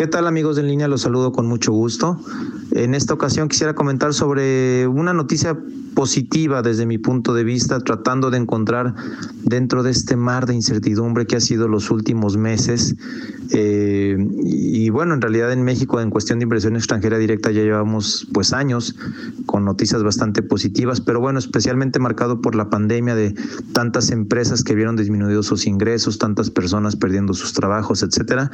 ¿Qué tal amigos en línea? Los saludo con mucho gusto. En esta ocasión quisiera comentar sobre una noticia positiva desde mi punto de vista, tratando de encontrar dentro de este mar de incertidumbre que ha sido los últimos meses. Eh, y bueno, en realidad en México en cuestión de inversión extranjera directa ya llevamos pues años con noticias bastante positivas, pero bueno, especialmente marcado por la pandemia de tantas empresas que vieron disminuidos sus ingresos, tantas personas perdiendo sus trabajos, etcétera.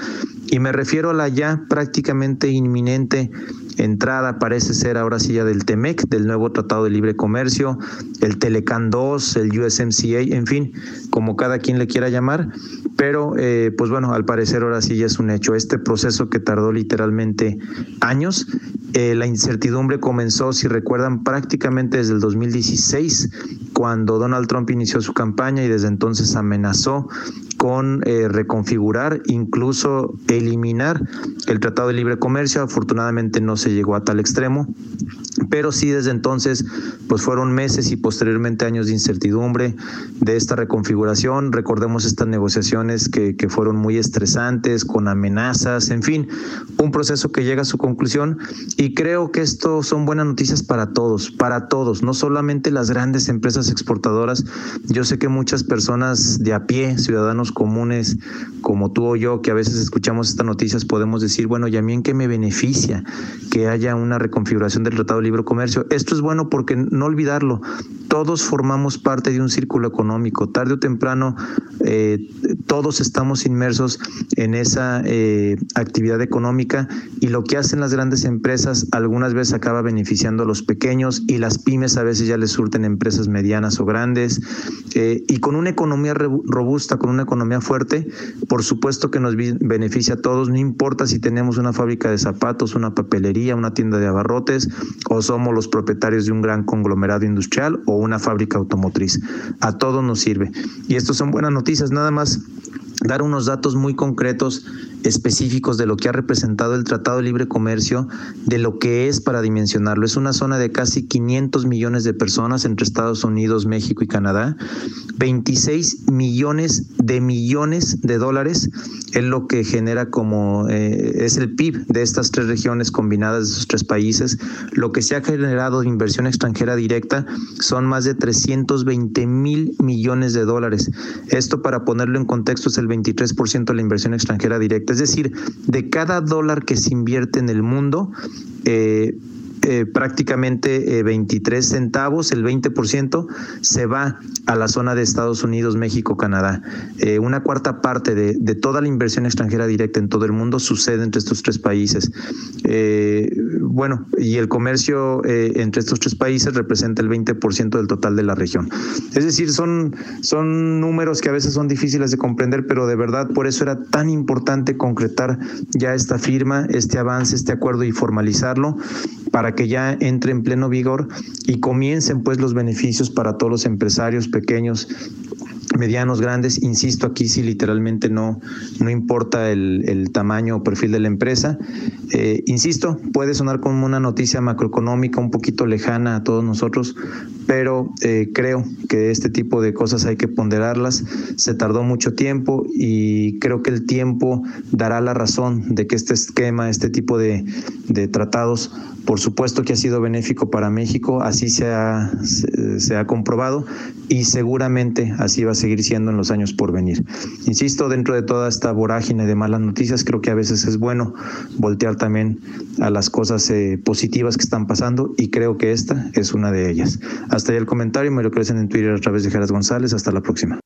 Y me refiero a la ya prácticamente inminente entrada, parece ser ahora sí ya del TEMEC, del nuevo Tratado de Libre Comercio, el Telecan 2, el USMCA, en fin, como cada quien le quiera llamar, pero eh, pues bueno, al parecer ahora sí ya es un hecho. Este proceso que tardó literalmente años, eh, la incertidumbre comenzó, si recuerdan, prácticamente desde el 2016, cuando Donald Trump inició su campaña y desde entonces amenazó con eh, reconfigurar, incluso eliminar el Tratado de Libre Comercio. Afortunadamente no se llegó a tal extremo, pero sí desde entonces pues fueron meses y posteriormente años de incertidumbre de esta reconfiguración. Recordemos estas negociaciones que, que fueron muy estresantes, con amenazas, en fin, un proceso que llega a su conclusión y creo que esto son buenas noticias para todos, para todos, no solamente las grandes empresas exportadoras. Yo sé que muchas personas de a pie, ciudadanos comunes como tú o yo, que a veces escuchamos estas noticias, podemos decir, bueno, ¿y a mí en qué me beneficia que haya una reconfiguración del Tratado de Libre Comercio? Esto es bueno porque no olvidarlo, todos formamos parte de un círculo económico. Tarde o temprano, eh, todos estamos inmersos en esa eh, actividad económica y lo que hacen las grandes empresas algunas veces acaba beneficiando a los pequeños y las pymes a veces ya les surten empresas medianas o grandes. Eh, y con una economía robusta, con una economía fuerte, supuesto que nos beneficia a todos, no importa si tenemos una fábrica de zapatos, una papelería, una tienda de abarrotes o somos los propietarios de un gran conglomerado industrial o una fábrica automotriz. A todos nos sirve. Y esto son buenas noticias, nada más dar unos datos muy concretos específicos de lo que ha representado el Tratado de Libre Comercio, de lo que es para dimensionarlo. Es una zona de casi 500 millones de personas entre Estados Unidos, México y Canadá. 26 millones de millones de dólares es lo que genera como eh, es el PIB de estas tres regiones combinadas de esos tres países. Lo que se ha generado de inversión extranjera directa son más de 320 mil millones de dólares. Esto para ponerlo en contexto es el 23% de la inversión extranjera directa. Es decir, de cada dólar que se invierte en el mundo, eh, eh, prácticamente 23 eh, centavos, el 20%, se va a la zona de Estados Unidos, México, Canadá. Eh, una cuarta parte de, de, toda la inversión extranjera directa en todo el mundo sucede entre estos tres países. bueno, y el comercio entre estos tres países representa el 20% del total de la región. Es decir, son, son números que a veces son difíciles de comprender, pero de verdad por eso era tan importante concretar ya esta firma, este avance, este acuerdo y formalizarlo para que ya entre en pleno vigor y comiencen pues los beneficios para todos los empresarios pequeños medianos, grandes, insisto, aquí sí literalmente no, no importa el, el tamaño o perfil de la empresa. Eh, insisto, puede sonar como una noticia macroeconómica un poquito lejana a todos nosotros, pero eh, creo que este tipo de cosas hay que ponderarlas. Se tardó mucho tiempo y creo que el tiempo dará la razón de que este esquema, este tipo de, tratados, por supuesto que ha sido benéfico para México, así se ha, se, se ha comprobado y seguramente así va a seguir siendo en los años por venir. Insisto, dentro de toda esta vorágine de malas noticias, creo que a veces es bueno voltear también a las cosas eh, positivas que están pasando y creo que esta es una de ellas. Hasta ahí el comentario, me lo crecen en Twitter a través de Geras González. Hasta la próxima.